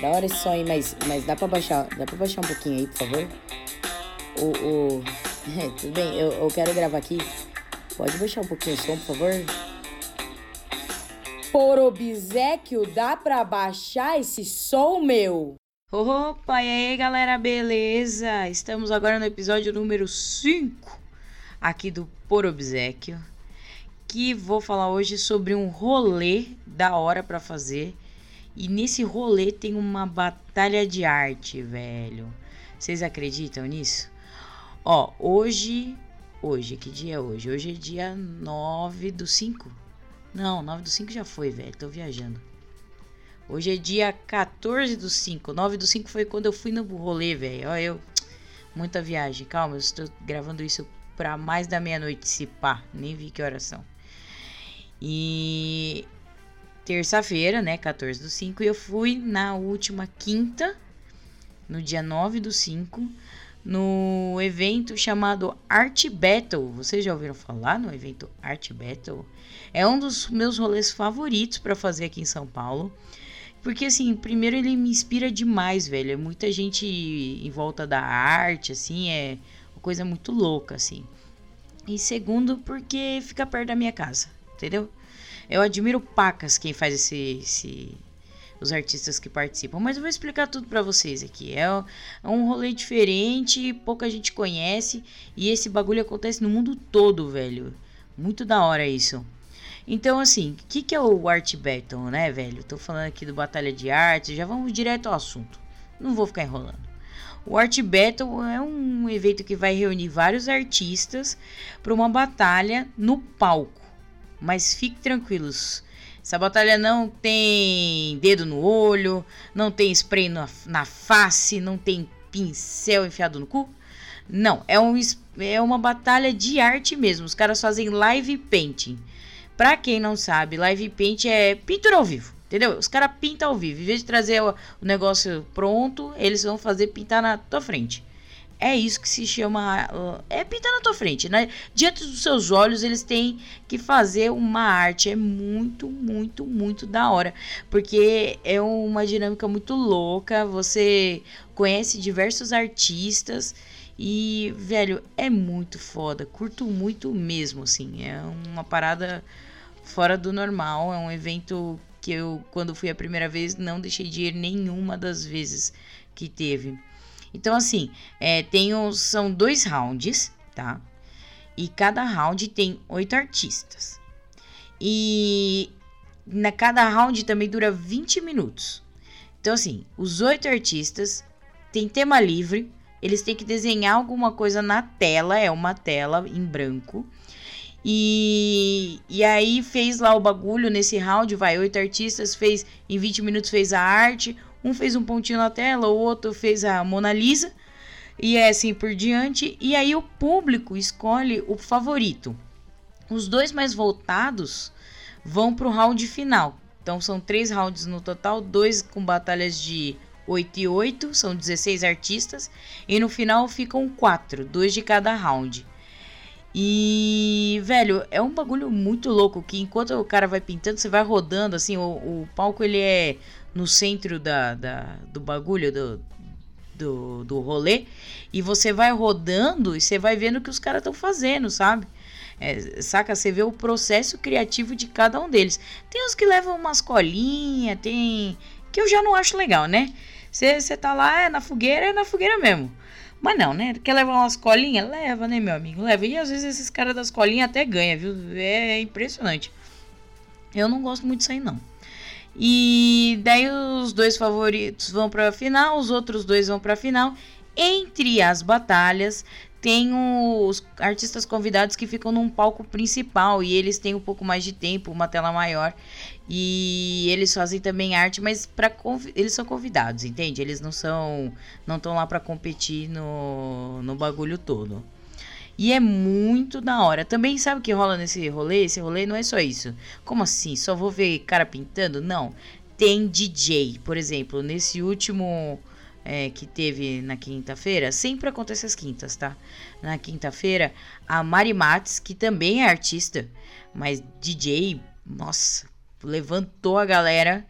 Da hora esse som aí, mas, mas dá pra baixar. Dá pra baixar um pouquinho aí, por favor? O. o... É, tudo bem, eu, eu quero gravar aqui. Pode baixar um pouquinho o som, por favor? Por obsequio, dá pra baixar esse som, meu? Opa, e aí galera, beleza? Estamos agora no episódio número 5 aqui do Por Obsequio, que vou falar hoje sobre um rolê da hora para fazer. E nesse rolê tem uma batalha de arte, velho. Vocês acreditam nisso? Ó, hoje. Hoje, que dia é hoje? Hoje é dia 9 do 5. Não, 9 do 5 já foi, velho. Tô viajando. Hoje é dia 14 do 5. 9 do 5 foi quando eu fui no rolê, velho. Ó, eu. Muita viagem. Calma, eu estou gravando isso pra mais da meia-noite, se pá. Nem vi que horas são. E. Terça-feira, né? 14 do 5. Eu fui na última quinta, no dia 9 do 5 no evento chamado Art Battle. Vocês já ouviram falar no evento Art Battle? É um dos meus rolês favoritos para fazer aqui em São Paulo. Porque, assim, primeiro ele me inspira demais, velho. É muita gente em volta da arte, assim, é uma coisa muito louca, assim. E segundo, porque fica perto da minha casa, entendeu? Eu admiro pacas quem faz esse, esse os artistas que participam. Mas eu vou explicar tudo para vocês aqui. É, um rolê diferente, pouca gente conhece e esse bagulho acontece no mundo todo, velho. Muito da hora isso. Então, assim, o que, que é o Art Battle, né, velho? Tô falando aqui do Batalha de Arte, já vamos direto ao assunto. Não vou ficar enrolando. O Art Battle é um evento que vai reunir vários artistas para uma batalha no palco. Mas fiquem tranquilos, essa batalha não tem dedo no olho, não tem spray na, na face, não tem pincel enfiado no cu. Não, é, um, é uma batalha de arte mesmo. Os caras fazem live painting. Pra quem não sabe, live painting é pintura ao vivo. Entendeu? Os caras pintam ao vivo. Em vez de trazer o negócio pronto, eles vão fazer pintar na tua frente. É isso que se chama. É pintar na tua frente, né? Diante dos seus olhos, eles têm que fazer uma arte. É muito, muito, muito da hora. Porque é uma dinâmica muito louca. Você conhece diversos artistas. E, velho, é muito foda. Curto muito mesmo, assim. É uma parada fora do normal. É um evento que eu, quando fui a primeira vez, não deixei de ir nenhuma das vezes que teve. Então, assim, é, são dois rounds, tá? E cada round tem oito artistas. E na cada round também dura 20 minutos. Então, assim, os oito artistas têm tema livre. Eles têm que desenhar alguma coisa na tela, é uma tela em branco. E, e aí fez lá o bagulho nesse round, vai, oito artistas, fez em 20 minutos fez a arte, um fez um pontinho na tela, o outro fez a Mona Lisa. E é assim por diante. E aí o público escolhe o favorito. Os dois mais voltados vão para o round final. Então são três rounds no total, dois com batalhas de 8 e 8, são 16 artistas. E no final ficam quatro, dois de cada round. E, velho, é um bagulho muito louco que enquanto o cara vai pintando, você vai rodando, assim, o, o palco ele é no centro da, da, do bagulho, do, do, do rolê, e você vai rodando e você vai vendo o que os caras estão fazendo, sabe? É, saca? Você vê o processo criativo de cada um deles. Tem uns que levam umas colinhas, tem. que eu já não acho legal, né? Você tá lá, é na fogueira, é na fogueira mesmo. Mas não, né? Quer levar umas colinhas? Leva, né, meu amigo? Leva. E às vezes esses caras das colinhas até ganham, viu? É impressionante. Eu não gosto muito disso aí, não. E daí os dois favoritos vão para a final, os outros dois vão para a final. Entre as batalhas, tem os artistas convidados que ficam num palco principal e eles têm um pouco mais de tempo, uma tela maior. E eles fazem também arte, mas para eles são convidados, entende? Eles não são não estão lá para competir no, no bagulho todo. E é muito da hora. Também sabe o que rola nesse rolê? Esse rolê não é só isso. Como assim? Só vou ver cara pintando? Não. Tem DJ, por exemplo, nesse último é, que teve na quinta-feira, sempre acontece às quintas, tá? Na quinta-feira, a Mari Matos, que também é artista, mas DJ, nossa, levantou a galera.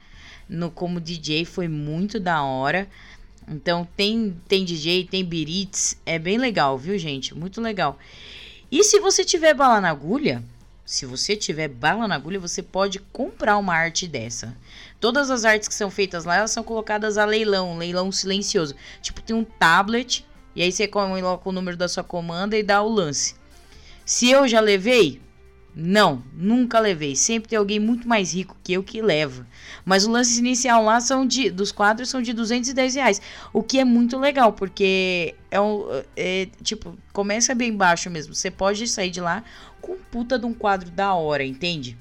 no como DJ, foi muito da hora. Então tem tem DJ, tem beats, é bem legal, viu, gente? Muito legal. E se você tiver bala na agulha, se você tiver bala na agulha, você pode comprar uma arte dessa. Todas as artes que são feitas lá, elas são colocadas a leilão, leilão silencioso. Tipo, tem um tablet, e aí você coloca o número da sua comanda e dá o lance. Se eu já levei, não, nunca levei. Sempre tem alguém muito mais rico que eu que leva. Mas o lance inicial lá são de, dos quadros são de 210 reais. O que é muito legal, porque é, um, é tipo, começa bem baixo mesmo. Você pode sair de lá com puta de um quadro da hora, entende?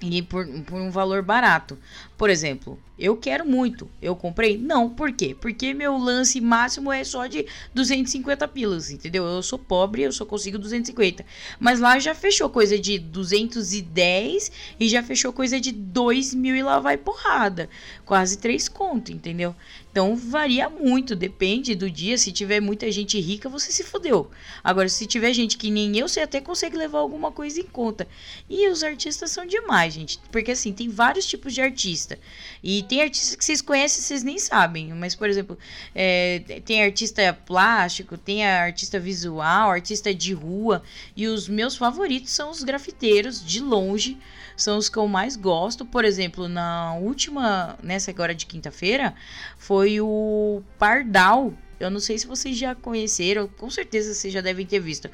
E por, por um valor barato. Por exemplo, eu quero muito. Eu comprei? Não. Por quê? Porque meu lance máximo é só de 250 pilas, entendeu? Eu sou pobre, eu só consigo 250. Mas lá já fechou coisa de 210 e já fechou coisa de 2 mil e lá vai porrada. Quase 3 conto, entendeu? Então varia muito, depende do dia. Se tiver muita gente rica, você se fodeu. Agora, se tiver gente que nem eu, você até consegue levar alguma coisa em conta. E os artistas são demais, gente. Porque assim, tem vários tipos de artista. E tem artistas que vocês conhecem vocês nem sabem. Mas, por exemplo, é, tem artista plástico, tem artista visual, artista de rua. E os meus favoritos são os grafiteiros, de longe. São os que eu mais gosto. Por exemplo, na última, nessa agora de quinta-feira, foi o Pardal. Eu não sei se vocês já conheceram, com certeza vocês já devem ter visto.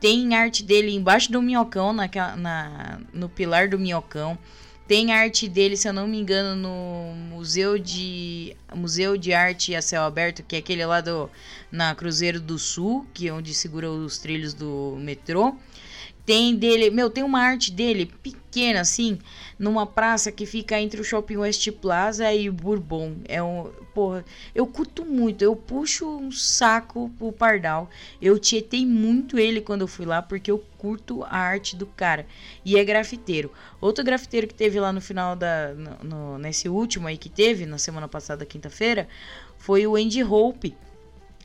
Tem arte dele embaixo do minhocão, na, no pilar do minhocão. Tem arte dele, se eu não me engano, no Museu de Museu de Arte a Céu Aberto, que é aquele lá do, na Cruzeiro do Sul, que é onde segura os trilhos do metrô. Tem dele, meu, tem uma arte dele pequena assim, numa praça que fica entre o Shopping West Plaza e o Bourbon. É um, porra, eu curto muito, eu puxo um saco pro Pardal. Eu tietei muito ele quando eu fui lá porque eu curto a arte do cara e é grafiteiro. Outro grafiteiro que teve lá no final da no, no, nesse último aí que teve na semana passada, quinta-feira, foi o Andy Hope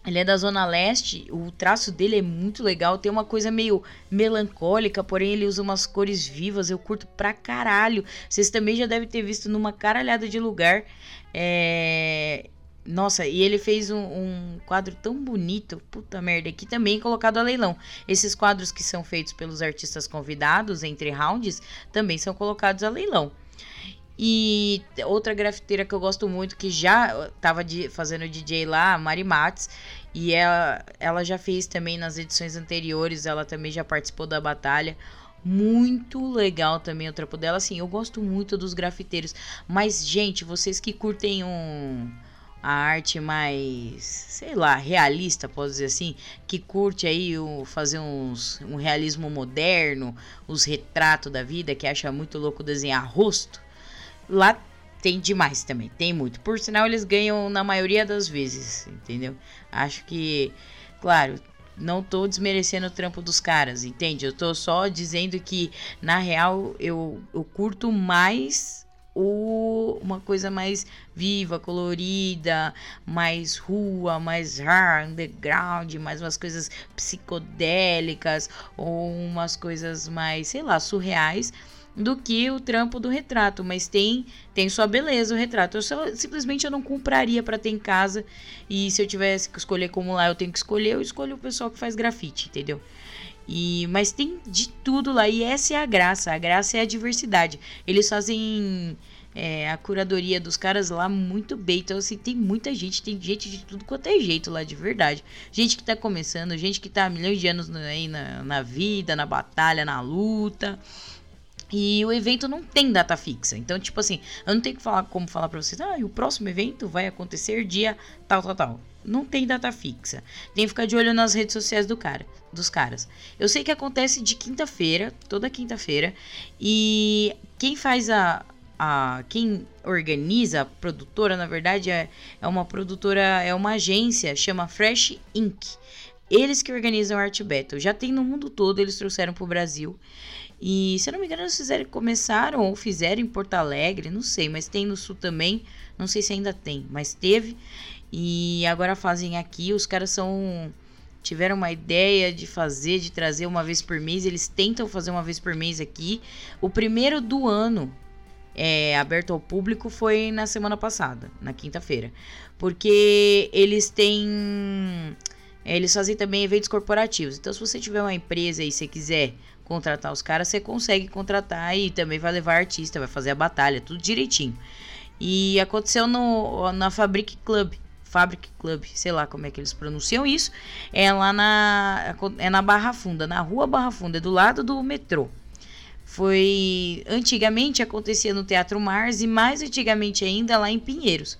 ele é da Zona Leste, o traço dele é muito legal, tem uma coisa meio melancólica, porém ele usa umas cores vivas, eu curto pra caralho. Vocês também já devem ter visto numa caralhada de lugar. É... Nossa, e ele fez um, um, quadro tão bonito, puta merda, aqui também colocado a leilão. Esses quadros que são feitos pelos artistas convidados entre rounds também são colocados a leilão. E outra grafiteira que eu gosto muito, que já tava fazendo DJ lá, Mari Matos, e ela, ela já fez também nas edições anteriores, ela também já participou da batalha. Muito legal também o trampo dela. Assim, eu gosto muito dos grafiteiros. Mas, gente, vocês que curtem um a arte mais, sei lá, realista, posso dizer assim, que curte aí o, fazer uns, um realismo moderno, os retratos da vida, que acha muito louco desenhar rosto. Lá tem demais também, tem muito. Por sinal, eles ganham na maioria das vezes, entendeu? Acho que, claro, não tô desmerecendo o trampo dos caras, entende? Eu tô só dizendo que, na real, eu, eu curto mais o, uma coisa mais viva, colorida, mais rua, mais underground, mais umas coisas psicodélicas ou umas coisas mais, sei lá, surreais do que o trampo do retrato, mas tem tem sua beleza o retrato. Eu só, simplesmente eu não compraria para ter em casa e se eu tivesse que escolher como lá eu tenho que escolher, eu escolho o pessoal que faz grafite, entendeu? E mas tem de tudo lá e essa é a graça, a graça é a diversidade. Eles fazem é, a curadoria dos caras lá muito bem. Então, assim, tem muita gente, tem gente de tudo quanto é jeito lá, de verdade. Gente que tá começando, gente que tá há milhões de anos aí na, na vida, na batalha, na luta. E o evento não tem data fixa. Então, tipo assim, eu não tenho que falar como falar para vocês, ah, o próximo evento vai acontecer dia tal, tal, tal. Não tem data fixa. Tem que ficar de olho nas redes sociais do cara, dos caras. Eu sei que acontece de quinta-feira, toda quinta-feira, e quem faz a, a quem organiza, a produtora, na verdade, é, é uma produtora, é uma agência, chama Fresh Inc. Eles que organizam Art Battle. Já tem no mundo todo, eles trouxeram pro Brasil. E se eu não me engano, eles fizeram, começaram ou fizeram em Porto Alegre, não sei, mas tem no sul também. Não sei se ainda tem, mas teve. E agora fazem aqui. Os caras são. Tiveram uma ideia de fazer, de trazer uma vez por mês. Eles tentam fazer uma vez por mês aqui. O primeiro do ano é, aberto ao público foi na semana passada, na quinta-feira. Porque eles têm. Eles fazem também eventos corporativos. Então, se você tiver uma empresa e você quiser contratar os caras, você consegue contratar e também vai levar artista, vai fazer a batalha, tudo direitinho. E aconteceu no, na Fabric Club. Fabric Club, sei lá como é que eles pronunciam isso. É lá na. É na Barra Funda, na rua Barra Funda, do lado do metrô. Foi. Antigamente acontecia no Teatro Mars e mais antigamente ainda lá em Pinheiros.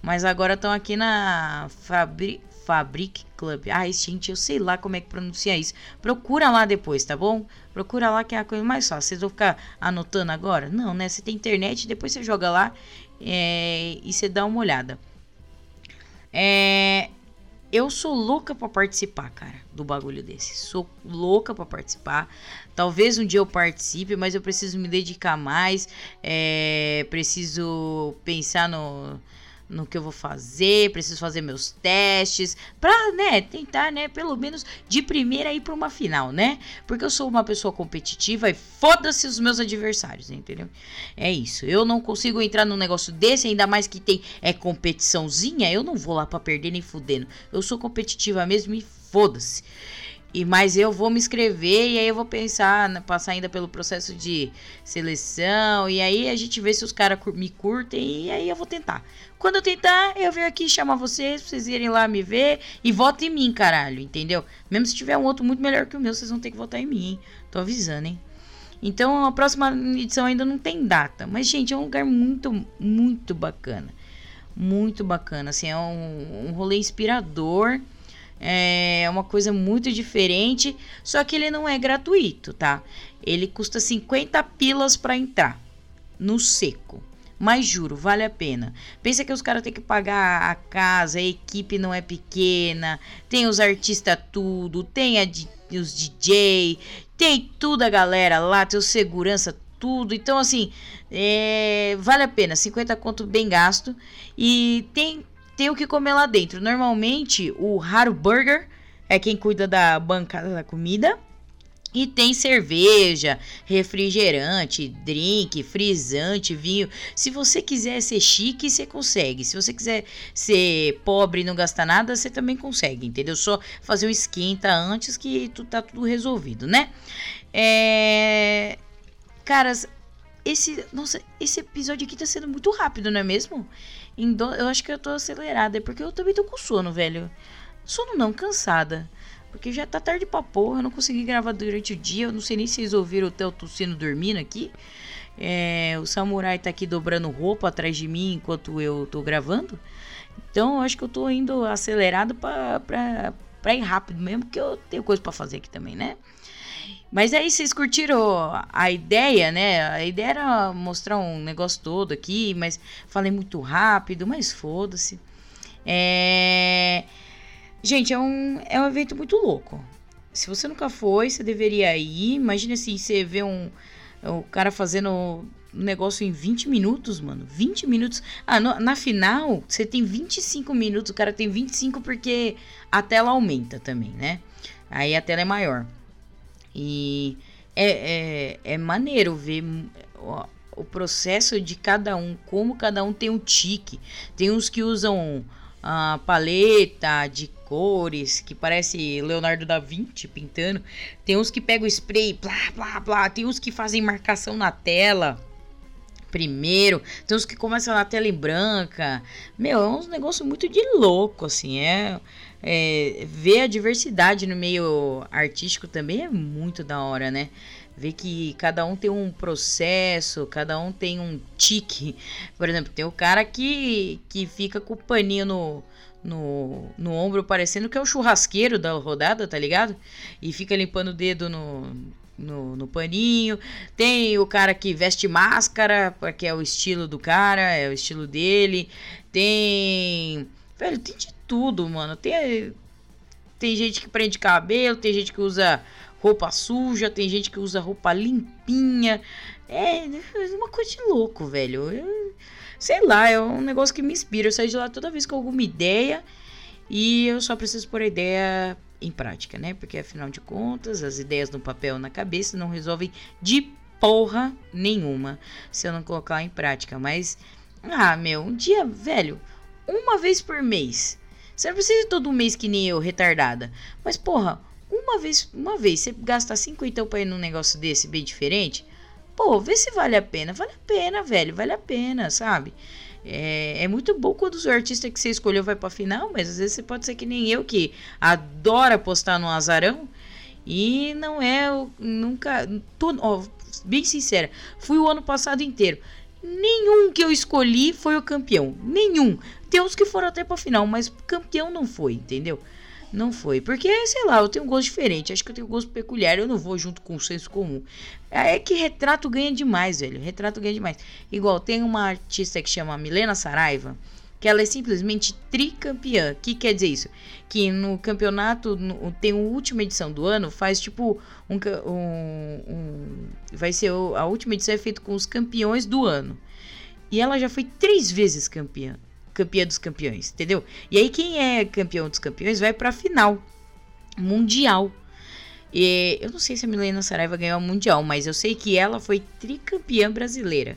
Mas agora estão aqui na Fabri, Fabric Club. Ah, gente, eu sei lá como é que pronuncia isso. Procura lá depois, tá bom? Procura lá que é a coisa mais fácil. Vocês vão ficar anotando agora? Não, né? Você tem internet, depois você joga lá é, e você dá uma olhada. É, eu sou louca para participar, cara, do bagulho desse. Sou louca para participar. Talvez um dia eu participe, mas eu preciso me dedicar mais. É, preciso pensar no no que eu vou fazer, preciso fazer meus testes para, né, tentar, né, pelo menos de primeira ir para uma final, né? Porque eu sou uma pessoa competitiva e foda-se os meus adversários, entendeu? É isso. Eu não consigo entrar num negócio desse, ainda mais que tem é competiçãozinha, eu não vou lá para perder nem fudendo. Eu sou competitiva mesmo e foda-se. E, mas eu vou me inscrever e aí eu vou pensar, passar ainda pelo processo de seleção. E aí a gente vê se os caras me curtem e aí eu vou tentar. Quando eu tentar, eu venho aqui chamar vocês pra vocês irem lá me ver e votem em mim, caralho, entendeu? Mesmo se tiver um outro muito melhor que o meu, vocês vão ter que votar em mim, hein? Tô avisando, hein? Então a próxima edição ainda não tem data. Mas, gente, é um lugar muito, muito bacana. Muito bacana. Assim, é um, um rolê inspirador. É uma coisa muito diferente, só que ele não é gratuito, tá? Ele custa 50 pilas para entrar no seco. Mas juro, vale a pena. Pensa que os caras têm que pagar a casa, a equipe não é pequena, tem os artistas tudo, tem a, os DJ, tem tudo a galera lá, tem os segurança tudo. Então, assim, é, vale a pena. 50 conto bem gasto. E tem tem o que comer lá dentro. Normalmente, o Raro Burger é quem cuida da bancada da comida. E tem cerveja, refrigerante, drink, frisante, vinho. Se você quiser ser chique, você consegue. Se você quiser ser pobre e não gastar nada, você também consegue, entendeu? Só fazer um esquenta antes que tu, tá tudo resolvido, né? É... Caras, esse, nossa, esse episódio aqui tá sendo muito rápido, não é mesmo? Do... Eu acho que eu tô acelerada, porque eu também tô com sono, velho. Sono não, cansada. Porque já tá tarde pra porra, eu não consegui gravar durante o dia. Eu não sei nem se vocês ouviram o Theo dormindo aqui. É, o samurai tá aqui dobrando roupa atrás de mim enquanto eu tô gravando. Então eu acho que eu tô indo acelerado pra, pra, pra ir rápido mesmo, porque eu tenho coisa para fazer aqui também, né? Mas aí vocês curtiram a ideia, né? A ideia era mostrar um negócio todo aqui, mas falei muito rápido, mas foda-se. É... Gente, é um, é um evento muito louco. Se você nunca foi, você deveria ir. Imagina assim, você vê um, o cara fazendo um negócio em 20 minutos, mano. 20 minutos. Ah, no, na final, você tem 25 minutos, o cara tem 25 porque a tela aumenta também, né? Aí a tela é maior. E é, é, é maneiro ver o, o processo de cada um, como cada um tem um tique. Tem uns que usam a paleta de cores, que parece Leonardo da Vinci pintando. Tem uns que pegam spray, blá, blá, blá. Tem uns que fazem marcação na tela primeiro. Tem uns que começam na tela em branca. Meu, é um negócio muito de louco, assim. É, é, ver a diversidade no meio artístico também é muito da hora, né? Ver que cada um tem um processo, cada um tem um tique. Por exemplo, tem o cara que, que fica com o paninho no, no, no ombro, parecendo que é o churrasqueiro da rodada, tá ligado? E fica limpando o dedo no, no, no paninho. Tem o cara que veste máscara, porque é o estilo do cara, é o estilo dele. Tem. Velho, tem de tudo, mano. Tem, tem gente que prende cabelo, tem gente que usa roupa suja, tem gente que usa roupa limpinha. É, é uma coisa de louco, velho. Eu, sei lá, é um negócio que me inspira. Eu saio de lá toda vez com alguma ideia e eu só preciso pôr a ideia em prática, né? Porque afinal de contas, as ideias no papel na cabeça não resolvem de porra nenhuma se eu não colocar em prática. Mas, ah, meu, um dia, velho, uma vez por mês. Você não precisa todo mês que nem eu, retardada. Mas, porra, uma vez, uma vez, você gastar 50 pra ir num negócio desse bem diferente, pô, vê se vale a pena. Vale a pena, velho, vale a pena, sabe? É, é, muito bom quando o artista que você escolheu vai pra final, mas às vezes você pode ser que nem eu, que adora postar no azarão e não é, nunca, tô, ó, bem sincera, fui o ano passado inteiro. Nenhum que eu escolhi foi o campeão. Nenhum. Tem uns que foram até pra final, mas campeão não foi, entendeu? Não foi. Porque, sei lá, eu tenho um gosto diferente. Acho que eu tenho um gosto peculiar. Eu não vou junto com o senso comum. É que retrato ganha demais, velho. Retrato ganha demais. Igual, tem uma artista que chama Milena Saraiva. Que ela é simplesmente tricampeã. O que quer dizer isso? Que no campeonato, no, tem a última edição do ano, faz tipo um, um, um. vai ser a última edição é feita com os campeões do ano. E ela já foi três vezes campeã campeã dos campeões, entendeu? E aí quem é campeão dos campeões vai para final mundial. E eu não sei se a Milena Saraiva ganhou o mundial, mas eu sei que ela foi tricampeã brasileira.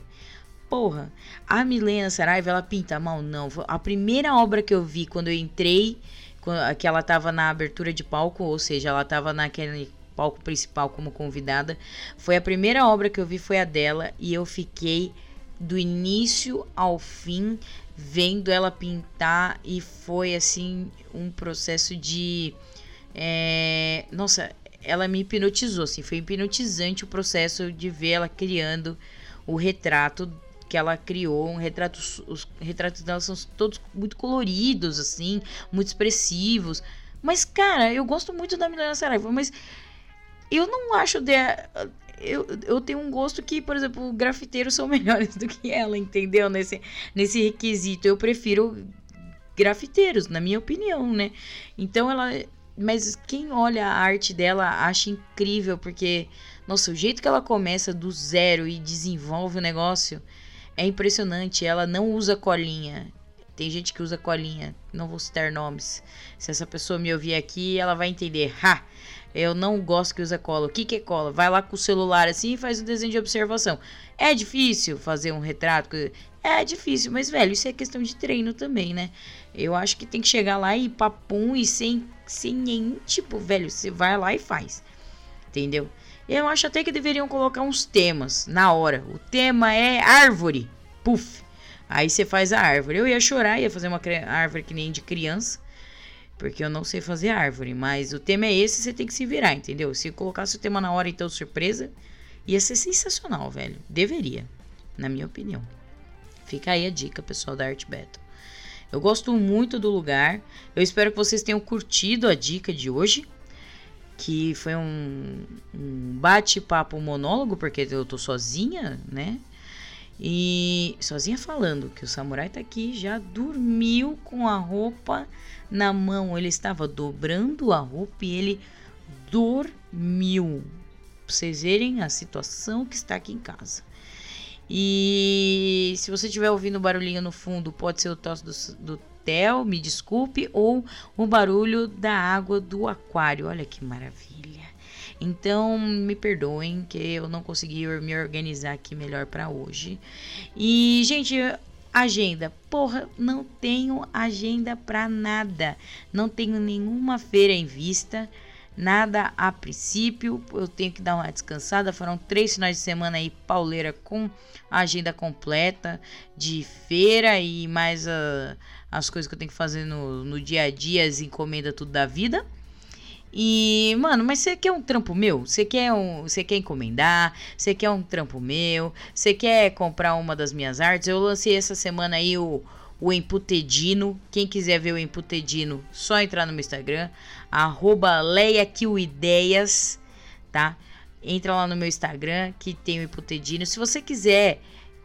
Porra, a Milena Saraiva ela pinta mal não. A primeira obra que eu vi quando eu entrei, que ela tava na abertura de palco, ou seja, ela tava naquele palco principal como convidada, foi a primeira obra que eu vi foi a dela e eu fiquei do início ao fim vendo ela pintar e foi assim um processo de é, nossa ela me hipnotizou assim foi hipnotizante o processo de ver ela criando o retrato que ela criou um retrato os retratos dela são todos muito coloridos assim muito expressivos mas cara eu gosto muito da Milena Saraiva mas eu não acho de eu, eu tenho um gosto que, por exemplo, grafiteiros são melhores do que ela, entendeu? Nesse, nesse requisito. Eu prefiro grafiteiros, na minha opinião, né? Então ela. Mas quem olha a arte dela acha incrível, porque, nossa, o jeito que ela começa do zero e desenvolve o negócio é impressionante. Ela não usa colinha. Tem gente que usa colinha, não vou citar nomes. Se essa pessoa me ouvir aqui, ela vai entender. Ha! Eu não gosto que usa cola. O que, que é cola? Vai lá com o celular assim e faz um desenho de observação. É difícil fazer um retrato? É difícil, mas, velho, isso é questão de treino também, né? Eu acho que tem que chegar lá e papum e sem, sem nenhum tipo, velho, você vai lá e faz. Entendeu? Eu acho até que deveriam colocar uns temas na hora. O tema é árvore. Puf. Aí você faz a árvore. Eu ia chorar, ia fazer uma árvore que nem de criança. Porque eu não sei fazer árvore, mas o tema é esse, você tem que se virar, entendeu? Se colocasse o tema na hora, então, surpresa, ia ser sensacional, velho. Deveria, na minha opinião. Fica aí a dica, pessoal da Art Battle. Eu gosto muito do lugar. Eu espero que vocês tenham curtido a dica de hoje. Que foi um, um bate-papo monólogo, porque eu tô sozinha, né? E sozinha falando que o samurai tá aqui, já dormiu com a roupa na mão. Ele estava dobrando a roupa e ele dormiu. Pra vocês verem a situação que está aqui em casa. E se você estiver ouvindo barulhinho no fundo, pode ser o tosse do, do Me desculpe, ou o barulho da água do aquário. Olha que maravilha. Então, me perdoem que eu não consegui me organizar aqui melhor para hoje. E, gente, agenda. Porra, não tenho agenda para nada. Não tenho nenhuma feira em vista. Nada a princípio, eu tenho que dar uma descansada. Foram três finais de semana aí, pauleira, com a agenda completa de feira e mais uh, as coisas que eu tenho que fazer no, no dia a dia, as encomendas tudo da vida. E, mano, mas você quer um trampo meu? Você quer um, você quer encomendar? Você quer um trampo meu? Você quer comprar uma das minhas artes? Eu lancei essa semana aí o o Emputedino. Quem quiser ver o Emputedino, só entrar no meu Instagram, arroba leiaquilideias, tá? Entra lá no meu Instagram que tem o Emputedino. Se você quiser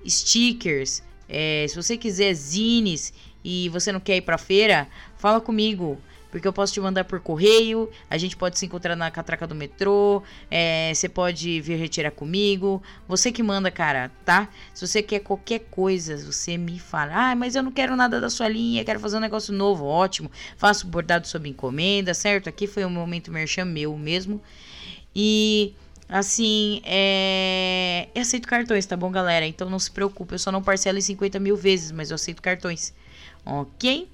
stickers, é, se você quiser zines e você não quer ir pra feira, fala comigo porque eu posso te mandar por correio, a gente pode se encontrar na catraca do metrô, é, você pode vir retirar comigo, você que manda, cara, tá? Se você quer qualquer coisa, você me fala, ah, mas eu não quero nada da sua linha, quero fazer um negócio novo, ótimo, faço bordado sob encomenda, certo? Aqui foi um momento merchan meu mesmo. E Assim, é. Eu aceito cartões, tá bom, galera? Então não se preocupe, eu só não parcelo em 50 mil vezes, mas eu aceito cartões. Ok?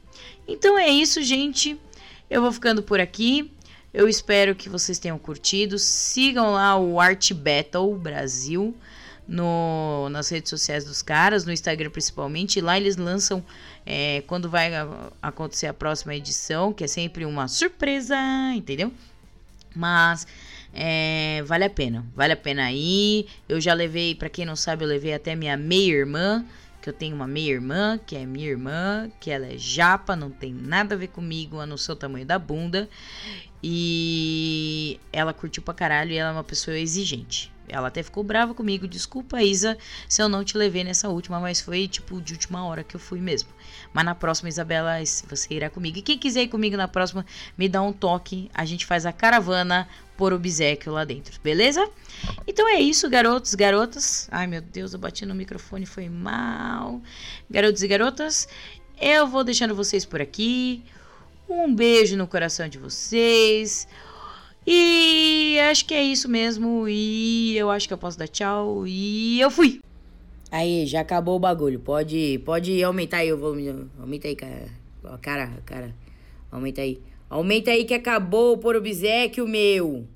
Então é isso, gente. Eu vou ficando por aqui. Eu espero que vocês tenham curtido. Sigam lá o Art Battle Brasil no, nas redes sociais dos caras, no Instagram principalmente. Lá eles lançam é, quando vai acontecer a próxima edição, que é sempre uma surpresa, entendeu? Mas é, vale a pena, vale a pena ir. Eu já levei, para quem não sabe, eu levei até minha meia-irmã, que eu tenho uma meia-irmã, que é minha irmã, que ela é japa, não tem nada a ver comigo, a não ser o tamanho da bunda. E ela curtiu pra caralho e ela é uma pessoa exigente. Ela até ficou brava comigo. Desculpa, Isa, se eu não te levei nessa última, mas foi tipo de última hora que eu fui mesmo. Mas na próxima, Isabela, você irá comigo. E quem quiser ir comigo na próxima, me dá um toque. A gente faz a caravana por obsequio lá dentro, beleza? Então é isso, garotos, garotas. Ai meu Deus, eu bati no microfone, foi mal. Garotos e garotas, eu vou deixando vocês por aqui. Um beijo no coração de vocês. E acho que é isso mesmo. E eu acho que eu posso dar tchau. E eu fui. Aí, já acabou o bagulho. Pode, pode aumentar aí o volume. Aumenta aí, cara. Cara, cara. Aumenta aí. Aumenta aí que acabou por obsequio meu.